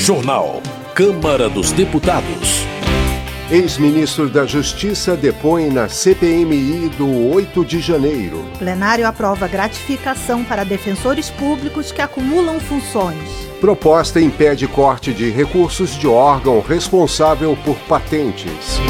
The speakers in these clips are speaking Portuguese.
Jornal. Câmara dos Deputados. Ex-ministro da Justiça depõe na CPMI do 8 de janeiro. Plenário aprova gratificação para defensores públicos que acumulam funções. Proposta impede corte de recursos de órgão responsável por patentes.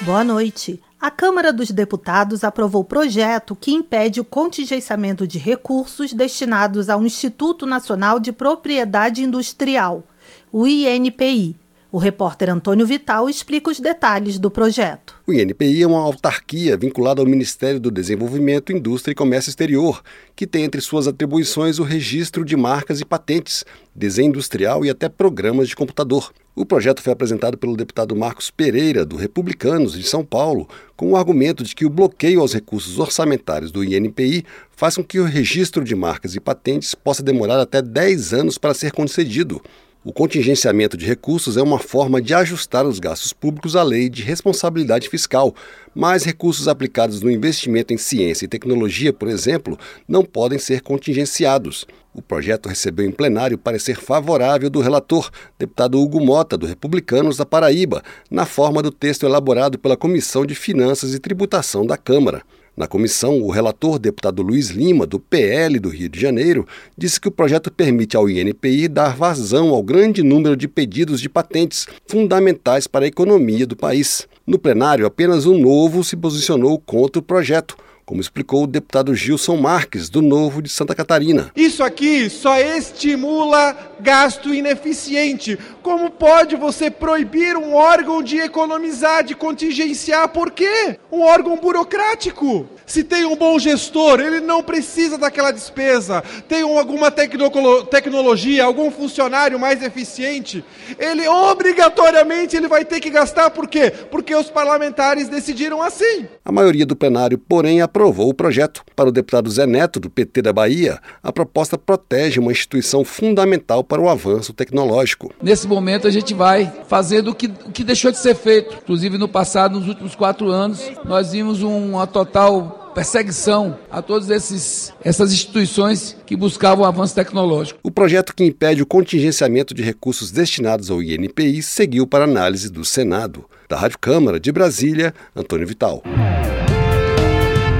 Boa noite. A Câmara dos Deputados aprovou projeto que impede o contingenciamento de recursos destinados ao Instituto Nacional de Propriedade Industrial, o INPI. O repórter Antônio Vital explica os detalhes do projeto. O INPI é uma autarquia vinculada ao Ministério do Desenvolvimento, Indústria e Comércio Exterior, que tem entre suas atribuições o registro de marcas e patentes, desenho industrial e até programas de computador. O projeto foi apresentado pelo deputado Marcos Pereira, do Republicanos de São Paulo, com o argumento de que o bloqueio aos recursos orçamentários do INPI faz com que o registro de marcas e patentes possa demorar até 10 anos para ser concedido. O contingenciamento de recursos é uma forma de ajustar os gastos públicos à lei de responsabilidade fiscal, mas recursos aplicados no investimento em ciência e tecnologia, por exemplo, não podem ser contingenciados. O projeto recebeu em plenário parecer favorável do relator, deputado Hugo Mota, do Republicanos da Paraíba, na forma do texto elaborado pela Comissão de Finanças e Tributação da Câmara. Na comissão, o relator, deputado Luiz Lima, do PL do Rio de Janeiro, disse que o projeto permite ao INPI dar vazão ao grande número de pedidos de patentes fundamentais para a economia do país. No plenário, apenas um novo se posicionou contra o projeto como explicou o deputado Gilson Marques, do Novo de Santa Catarina. Isso aqui só estimula gasto ineficiente. Como pode você proibir um órgão de economizar, de contingenciar? Por quê? Um órgão burocrático. Se tem um bom gestor, ele não precisa daquela despesa. Tem alguma tecnologia, algum funcionário mais eficiente, ele obrigatoriamente ele vai ter que gastar. Por quê? Porque os parlamentares decidiram assim. A maioria do plenário, porém, aprovou o projeto. Para o deputado Zé Neto, do PT da Bahia, a proposta protege uma instituição fundamental para o avanço tecnológico. Nesse momento, a gente vai fazendo o que, o que deixou de ser feito. Inclusive, no passado, nos últimos quatro anos, nós vimos uma total perseguição a todas essas instituições que buscavam o avanço tecnológico. O projeto que impede o contingenciamento de recursos destinados ao INPI seguiu para análise do Senado. Da Rádio Câmara de Brasília, Antônio Vital.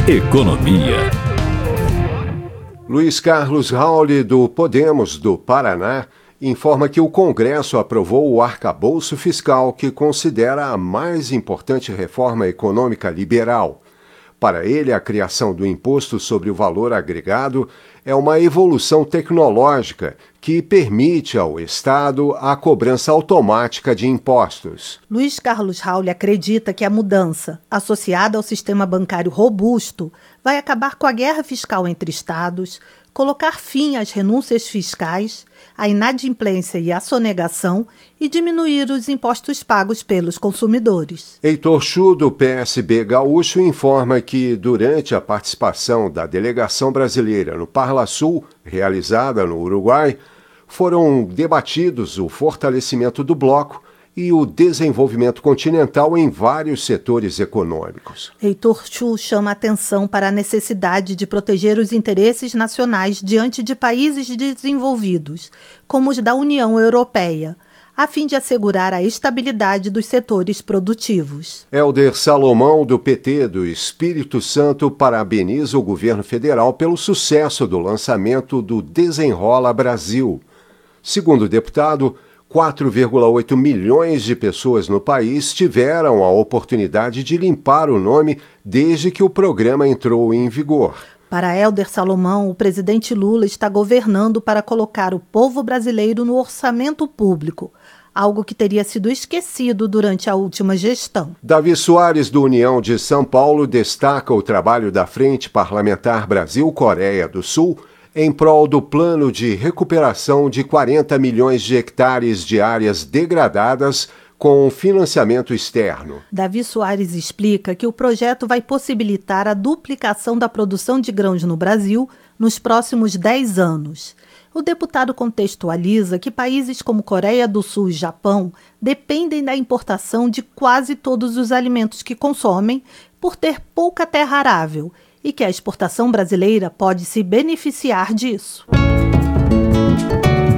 Economia. Luiz Carlos Rauli, do Podemos do Paraná, informa que o Congresso aprovou o arcabouço fiscal que considera a mais importante reforma econômica liberal. Para ele, a criação do imposto sobre o valor agregado é uma evolução tecnológica que permite ao Estado a cobrança automática de impostos. Luiz Carlos Raul acredita que a mudança, associada ao sistema bancário robusto, vai acabar com a guerra fiscal entre Estados, colocar fim às renúncias fiscais, à inadimplência e à sonegação e diminuir os impostos pagos pelos consumidores. Heitor Chu, do PSB Gaúcho, informa que, durante a participação da delegação brasileira no Parla Sul, realizada no Uruguai, foram debatidos o fortalecimento do bloco e o desenvolvimento continental em vários setores econômicos. Heitor Chu chama atenção para a necessidade de proteger os interesses nacionais diante de países desenvolvidos, como os da União Europeia a fim de assegurar a estabilidade dos setores produtivos. Helder Salomão, do PT do Espírito Santo, parabeniza o governo federal pelo sucesso do lançamento do Desenrola Brasil. Segundo o deputado, 4,8 milhões de pessoas no país tiveram a oportunidade de limpar o nome desde que o programa entrou em vigor. Para Helder Salomão, o presidente Lula está governando para colocar o povo brasileiro no orçamento público, algo que teria sido esquecido durante a última gestão. Davi Soares, do União de São Paulo, destaca o trabalho da Frente Parlamentar Brasil-Coreia do Sul em prol do plano de recuperação de 40 milhões de hectares de áreas degradadas com financiamento externo. Davi Soares explica que o projeto vai possibilitar a duplicação da produção de grãos no Brasil nos próximos 10 anos. O deputado contextualiza que países como Coreia do Sul e Japão dependem da importação de quase todos os alimentos que consomem por ter pouca terra arável e que a exportação brasileira pode se beneficiar disso.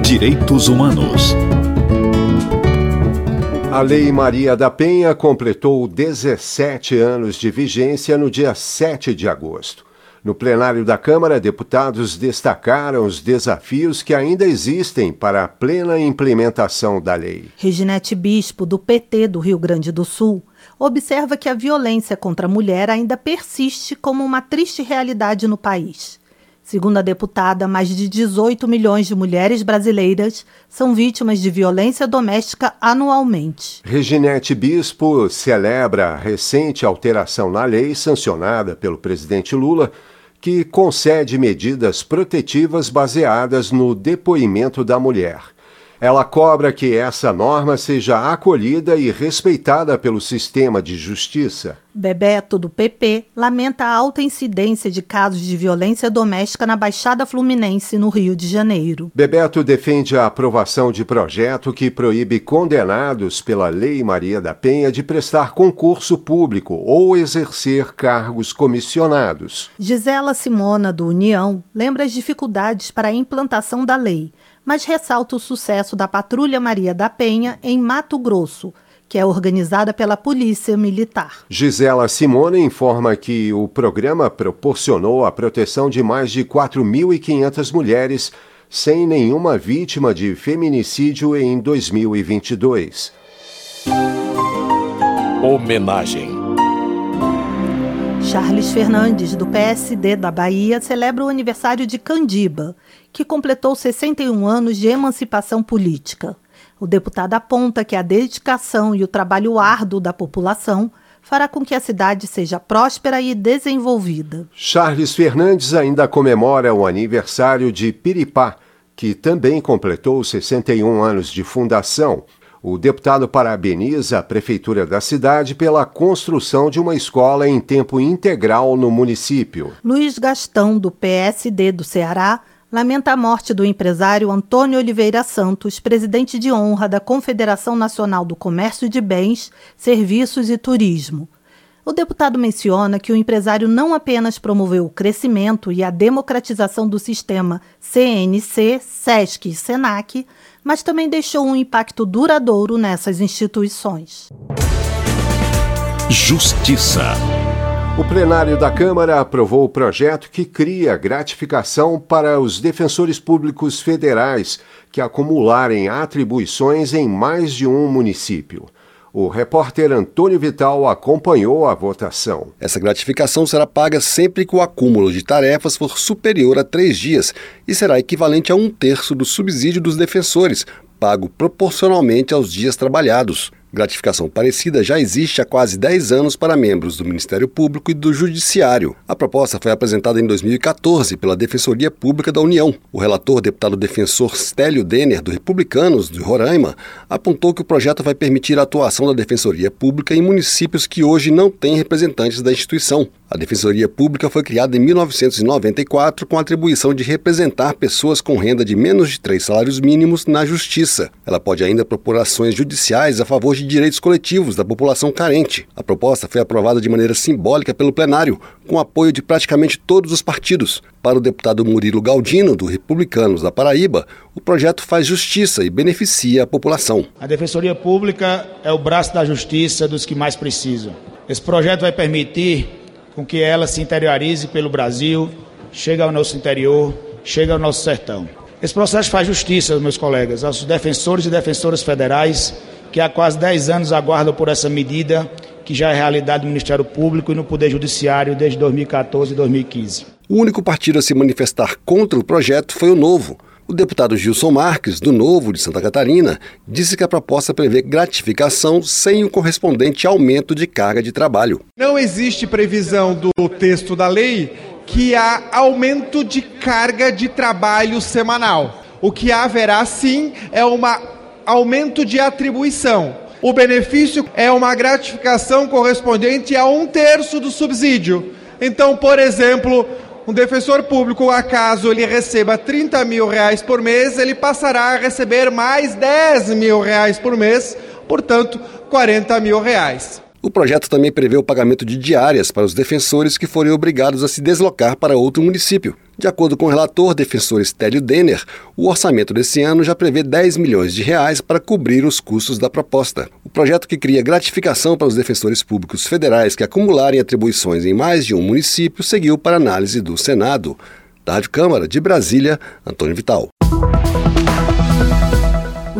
Direitos Humanos. A Lei Maria da Penha completou 17 anos de vigência no dia 7 de agosto. No plenário da Câmara, deputados destacaram os desafios que ainda existem para a plena implementação da lei. Reginete Bispo, do PT do Rio Grande do Sul, observa que a violência contra a mulher ainda persiste como uma triste realidade no país. Segundo a deputada, mais de 18 milhões de mulheres brasileiras são vítimas de violência doméstica anualmente. Reginete Bispo celebra a recente alteração na lei sancionada pelo presidente Lula que concede medidas protetivas baseadas no depoimento da mulher. Ela cobra que essa norma seja acolhida e respeitada pelo sistema de justiça. Bebeto, do PP, lamenta a alta incidência de casos de violência doméstica na Baixada Fluminense, no Rio de Janeiro. Bebeto defende a aprovação de projeto que proíbe condenados pela Lei Maria da Penha de prestar concurso público ou exercer cargos comissionados. Gisela Simona, do União, lembra as dificuldades para a implantação da lei mas ressalta o sucesso da Patrulha Maria da Penha em Mato Grosso, que é organizada pela Polícia Militar. Gisela Simone informa que o programa proporcionou a proteção de mais de 4.500 mulheres sem nenhuma vítima de feminicídio em 2022. Homenagem. Charles Fernandes, do PSD da Bahia, celebra o aniversário de Candiba que completou 61 anos de emancipação política. O deputado aponta que a dedicação e o trabalho árduo da população fará com que a cidade seja próspera e desenvolvida. Charles Fernandes ainda comemora o aniversário de Piripá, que também completou 61 anos de fundação. O deputado parabeniza a prefeitura da cidade pela construção de uma escola em tempo integral no município. Luiz Gastão, do PSD do Ceará, lamenta a morte do empresário Antônio Oliveira Santos, presidente de honra da Confederação Nacional do Comércio de Bens, Serviços e Turismo. O deputado menciona que o empresário não apenas promoveu o crescimento e a democratização do sistema CNC, SESC e SENAC, mas também deixou um impacto duradouro nessas instituições. Justiça. O plenário da Câmara aprovou o projeto que cria gratificação para os defensores públicos federais que acumularem atribuições em mais de um município. O repórter Antônio Vital acompanhou a votação. Essa gratificação será paga sempre que o acúmulo de tarefas for superior a três dias e será equivalente a um terço do subsídio dos defensores, pago proporcionalmente aos dias trabalhados. Gratificação parecida já existe há quase 10 anos para membros do Ministério Público e do Judiciário. A proposta foi apresentada em 2014 pela Defensoria Pública da União. O relator, deputado defensor Stélio Denner, do Republicanos de Roraima, apontou que o projeto vai permitir a atuação da Defensoria Pública em municípios que hoje não têm representantes da instituição. A Defensoria Pública foi criada em 1994 com a atribuição de representar pessoas com renda de menos de três salários mínimos na Justiça. Ela pode ainda propor ações judiciais a favor de direitos coletivos da população carente. A proposta foi aprovada de maneira simbólica pelo plenário, com apoio de praticamente todos os partidos. Para o deputado Murilo Galdino, do Republicanos da Paraíba, o projeto faz justiça e beneficia a população. A Defensoria Pública é o braço da justiça dos que mais precisam. Esse projeto vai permitir com que ela se interiorize pelo Brasil, chegue ao nosso interior, chegue ao nosso sertão. Esse processo faz justiça, meus colegas, aos defensores e defensoras federais que há quase 10 anos aguardam por essa medida que já é realidade no Ministério Público e no Poder Judiciário desde 2014 e 2015. O único partido a se manifestar contra o projeto foi o Novo. O deputado Gilson Marques, do Novo de Santa Catarina, disse que a proposta prevê gratificação sem o correspondente aumento de carga de trabalho. Não existe previsão do texto da lei que há aumento de carga de trabalho semanal. O que haverá sim é um aumento de atribuição. O benefício é uma gratificação correspondente a um terço do subsídio. Então, por exemplo, um defensor público, acaso ele receba 30 mil reais por mês, ele passará a receber mais 10 mil reais por mês, portanto, 40 mil reais. O projeto também prevê o pagamento de diárias para os defensores que forem obrigados a se deslocar para outro município. De acordo com o relator defensor Estélio Denner, o orçamento desse ano já prevê 10 milhões de reais para cobrir os custos da proposta. O projeto que cria gratificação para os defensores públicos federais que acumularem atribuições em mais de um município seguiu para análise do Senado. Da Rádio Câmara de Brasília, Antônio Vital.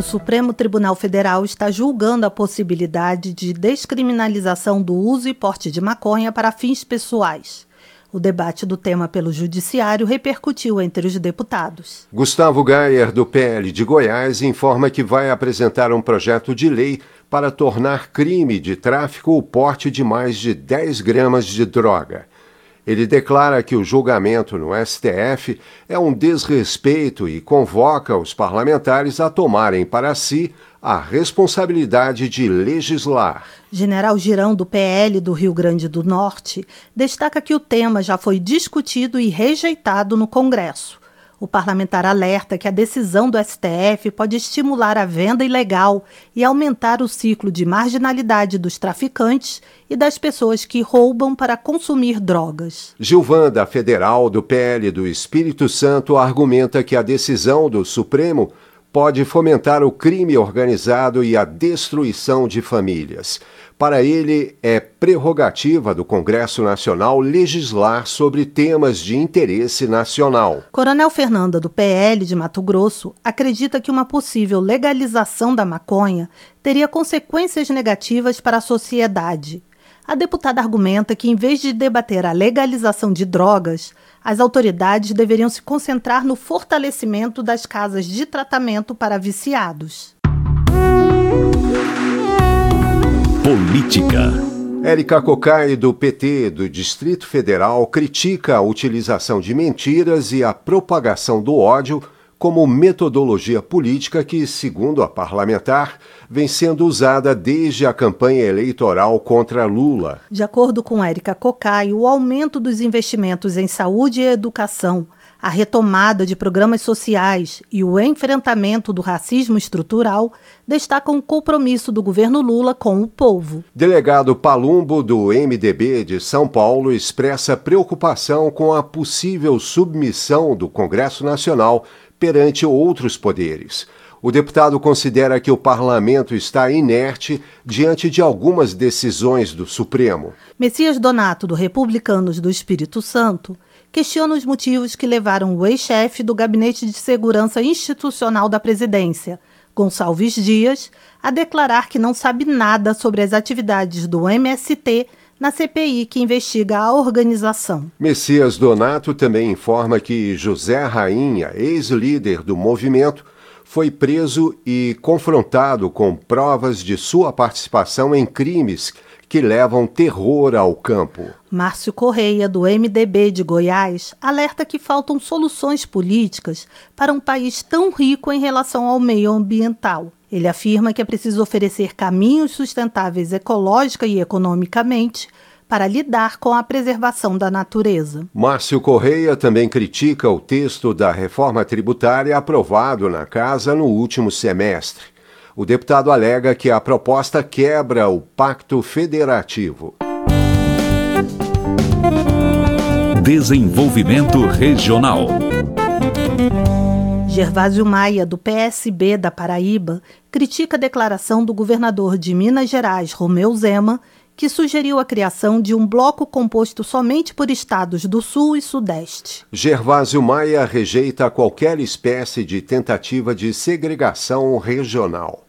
Supremo Tribunal Federal está julgando a possibilidade de descriminalização do uso e porte de maconha para fins pessoais. O debate do tema pelo Judiciário repercutiu entre os deputados. Gustavo Gayer, do PL de Goiás, informa que vai apresentar um projeto de lei para tornar crime de tráfico o porte de mais de 10 gramas de droga. Ele declara que o julgamento no STF é um desrespeito e convoca os parlamentares a tomarem para si a responsabilidade de legislar. General Girão, do PL do Rio Grande do Norte, destaca que o tema já foi discutido e rejeitado no Congresso. O parlamentar alerta que a decisão do STF pode estimular a venda ilegal e aumentar o ciclo de marginalidade dos traficantes e das pessoas que roubam para consumir drogas. Gilvanda Federal, do PL do Espírito Santo, argumenta que a decisão do Supremo pode fomentar o crime organizado e a destruição de famílias. Para ele, é prerrogativa do Congresso Nacional legislar sobre temas de interesse nacional. Coronel Fernanda, do PL de Mato Grosso, acredita que uma possível legalização da maconha teria consequências negativas para a sociedade. A deputada argumenta que, em vez de debater a legalização de drogas, as autoridades deveriam se concentrar no fortalecimento das casas de tratamento para viciados. Política. Érica Cocai, do PT do Distrito Federal, critica a utilização de mentiras e a propagação do ódio como metodologia política que, segundo a parlamentar, vem sendo usada desde a campanha eleitoral contra Lula. De acordo com Érica Cocai, o aumento dos investimentos em saúde e educação, a retomada de programas sociais e o enfrentamento do racismo estrutural destacam o compromisso do governo Lula com o povo. Delegado Palumbo, do MDB de São Paulo, expressa preocupação com a possível submissão do Congresso Nacional perante outros poderes. O deputado considera que o parlamento está inerte diante de algumas decisões do Supremo. Messias Donato, do Republicanos do Espírito Santo, questiona os motivos que levaram o ex-chefe do Gabinete de Segurança Institucional da Presidência, Gonçalves Dias, a declarar que não sabe nada sobre as atividades do MST na CPI que investiga a organização. Messias Donato também informa que José Rainha, ex-líder do movimento, foi preso e confrontado com provas de sua participação em crimes que levam terror ao campo. Márcio Correia, do MDB de Goiás, alerta que faltam soluções políticas para um país tão rico em relação ao meio ambiental. Ele afirma que é preciso oferecer caminhos sustentáveis ecológica e economicamente para lidar com a preservação da natureza. Márcio Correia também critica o texto da reforma tributária aprovado na Casa no último semestre. O deputado alega que a proposta quebra o pacto federativo. Desenvolvimento Regional. Gervásio Maia, do PSB da Paraíba, critica a declaração do governador de Minas Gerais, Romeu Zema, que sugeriu a criação de um bloco composto somente por estados do Sul e Sudeste. Gervásio Maia rejeita qualquer espécie de tentativa de segregação regional.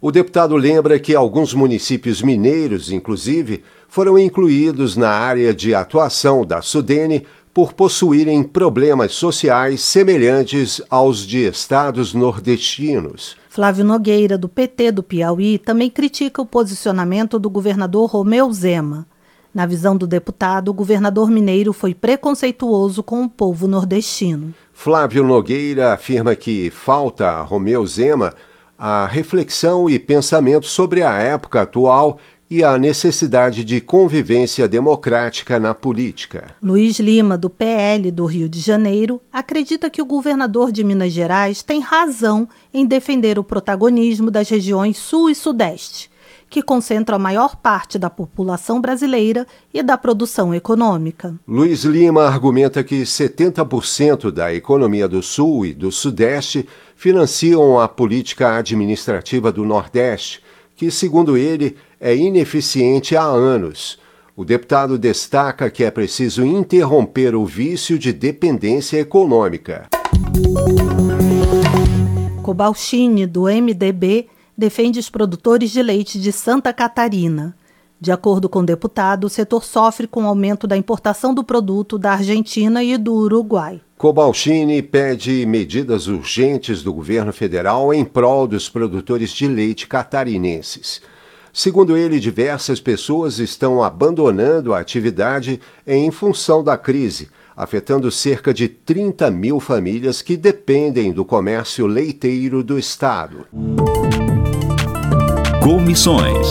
O deputado lembra que alguns municípios mineiros, inclusive, foram incluídos na área de atuação da Sudene por possuírem problemas sociais semelhantes aos de estados nordestinos. Flávio Nogueira, do PT do Piauí, também critica o posicionamento do governador Romeu Zema. Na visão do deputado, o governador mineiro foi preconceituoso com o povo nordestino. Flávio Nogueira afirma que falta a Romeu Zema a reflexão e pensamento sobre a época atual e a necessidade de convivência democrática na política. Luiz Lima, do PL do Rio de Janeiro, acredita que o governador de Minas Gerais tem razão em defender o protagonismo das regiões Sul e Sudeste que concentram a maior parte da população brasileira e da produção econômica. Luiz Lima argumenta que 70% da economia do Sul e do Sudeste financiam a política administrativa do Nordeste, que, segundo ele, é ineficiente há anos. O deputado destaca que é preciso interromper o vício de dependência econômica. Cobalcini, do MDB, defende os produtores de leite de Santa Catarina. De acordo com o deputado, o setor sofre com o aumento da importação do produto da Argentina e do Uruguai. Cobalcini pede medidas urgentes do governo federal em prol dos produtores de leite catarinenses. Segundo ele, diversas pessoas estão abandonando a atividade em função da crise, afetando cerca de 30 mil famílias que dependem do comércio leiteiro do Estado. Comissões.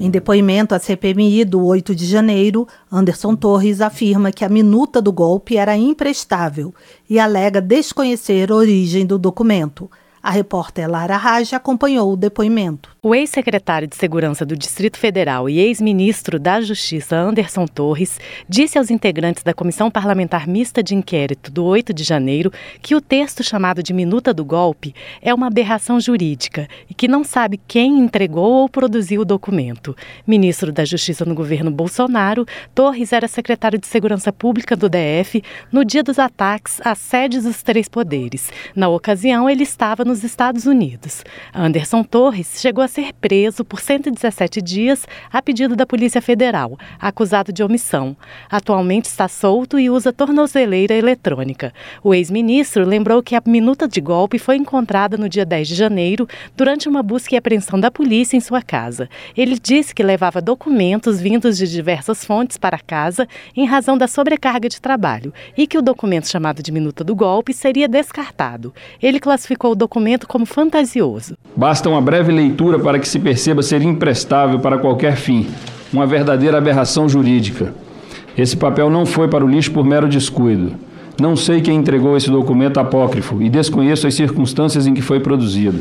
Em depoimento à CPMI do 8 de janeiro, Anderson Torres afirma que a minuta do golpe era imprestável e alega desconhecer a origem do documento. A repórter Lara Raj acompanhou o depoimento. O ex-secretário de Segurança do Distrito Federal e ex-ministro da Justiça, Anderson Torres, disse aos integrantes da Comissão Parlamentar Mista de Inquérito do 8 de janeiro que o texto chamado de Minuta do Golpe é uma aberração jurídica e que não sabe quem entregou ou produziu o documento. Ministro da Justiça no governo Bolsonaro, Torres era secretário de Segurança Pública do DF no dia dos ataques às sedes dos três poderes. Na ocasião, ele estava nos Estados Unidos. Anderson Torres chegou a ser preso por 117 dias a pedido da Polícia Federal, acusado de omissão. Atualmente está solto e usa tornozeleira eletrônica. O ex-ministro lembrou que a minuta de golpe foi encontrada no dia 10 de janeiro durante uma busca e apreensão da polícia em sua casa. Ele disse que levava documentos vindos de diversas fontes para casa em razão da sobrecarga de trabalho e que o documento chamado de minuta do golpe seria descartado. Ele classificou o documento documento como fantasioso. Basta uma breve leitura para que se perceba ser imprestável para qualquer fim, uma verdadeira aberração jurídica. Esse papel não foi para o lixo por mero descuido. Não sei quem entregou esse documento apócrifo e desconheço as circunstâncias em que foi produzido.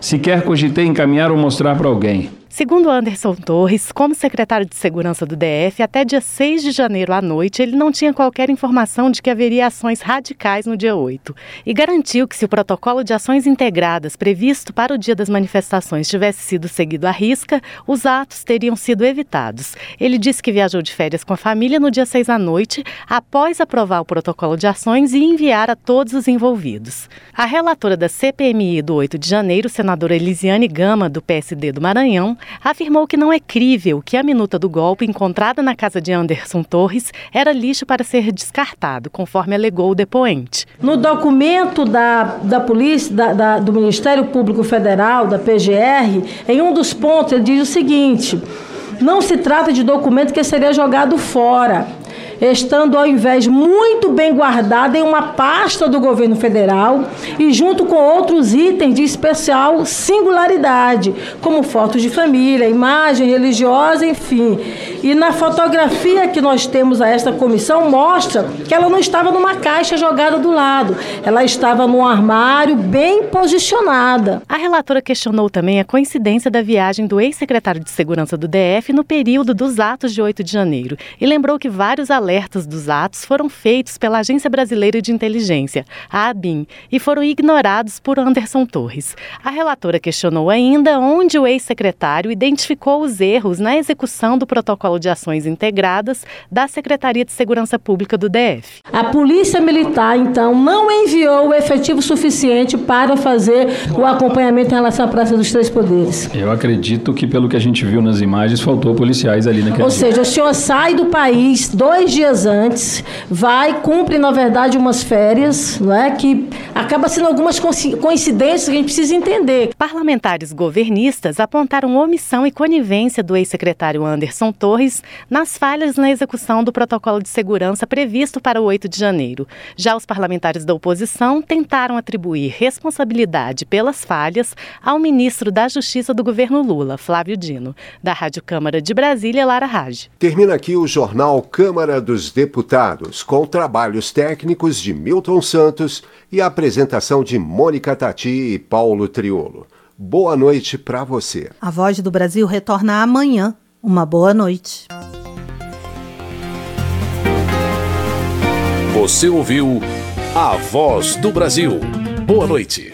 Sequer cogitei encaminhar ou mostrar para alguém. Segundo Anderson Torres, como secretário de Segurança do DF, até dia 6 de janeiro à noite, ele não tinha qualquer informação de que haveria ações radicais no dia 8 e garantiu que se o protocolo de ações integradas previsto para o dia das manifestações tivesse sido seguido à risca, os atos teriam sido evitados. Ele disse que viajou de férias com a família no dia 6 à noite, após aprovar o protocolo de ações e enviar a todos os envolvidos. A relatora da CPMI do 8 de janeiro, senadora Elisiane Gama, do PSD do Maranhão, afirmou que não é crível que a minuta do golpe encontrada na casa de Anderson Torres era lixo para ser descartado, conforme alegou o depoente. No documento da, da polícia, da, da, do Ministério Público Federal, da PGR, em um dos pontos ele diz o seguinte: não se trata de documento que seria jogado fora estando ao invés muito bem guardada em uma pasta do governo federal e junto com outros itens de especial singularidade, como fotos de família, imagem religiosa, enfim. E na fotografia que nós temos a esta comissão mostra que ela não estava numa caixa jogada do lado, ela estava num armário bem posicionada. A relatora questionou também a coincidência da viagem do ex-secretário de Segurança do DF no período dos atos de 8 de janeiro e lembrou que vários alertas dos atos foram feitos pela Agência Brasileira de Inteligência, a ABIN, e foram ignorados por Anderson Torres. A relatora questionou ainda onde o ex-secretário identificou os erros na execução do protocolo de ações integradas da Secretaria de Segurança Pública do DF. A Polícia Militar, então, não enviou o efetivo suficiente para fazer o acompanhamento em relação à Praça dos Três Poderes. Eu acredito que, pelo que a gente viu nas imagens, faltou policiais ali naquele Ou seja, o senhor sai do país dois dias dias antes, vai, cumpre, na verdade, umas férias, não é? que acaba sendo algumas coincidências que a gente precisa entender. Parlamentares governistas apontaram omissão e conivência do ex-secretário Anderson Torres nas falhas na execução do protocolo de segurança previsto para o 8 de janeiro. Já os parlamentares da oposição tentaram atribuir responsabilidade pelas falhas ao ministro da Justiça do governo Lula, Flávio Dino. Da Rádio Câmara de Brasília, Lara Raj. Termina aqui o jornal Câmara do dos Deputados, com trabalhos técnicos de Milton Santos e a apresentação de Mônica Tati e Paulo Triolo. Boa noite para você. A Voz do Brasil retorna amanhã. Uma boa noite. Você ouviu A Voz do Brasil. Boa noite.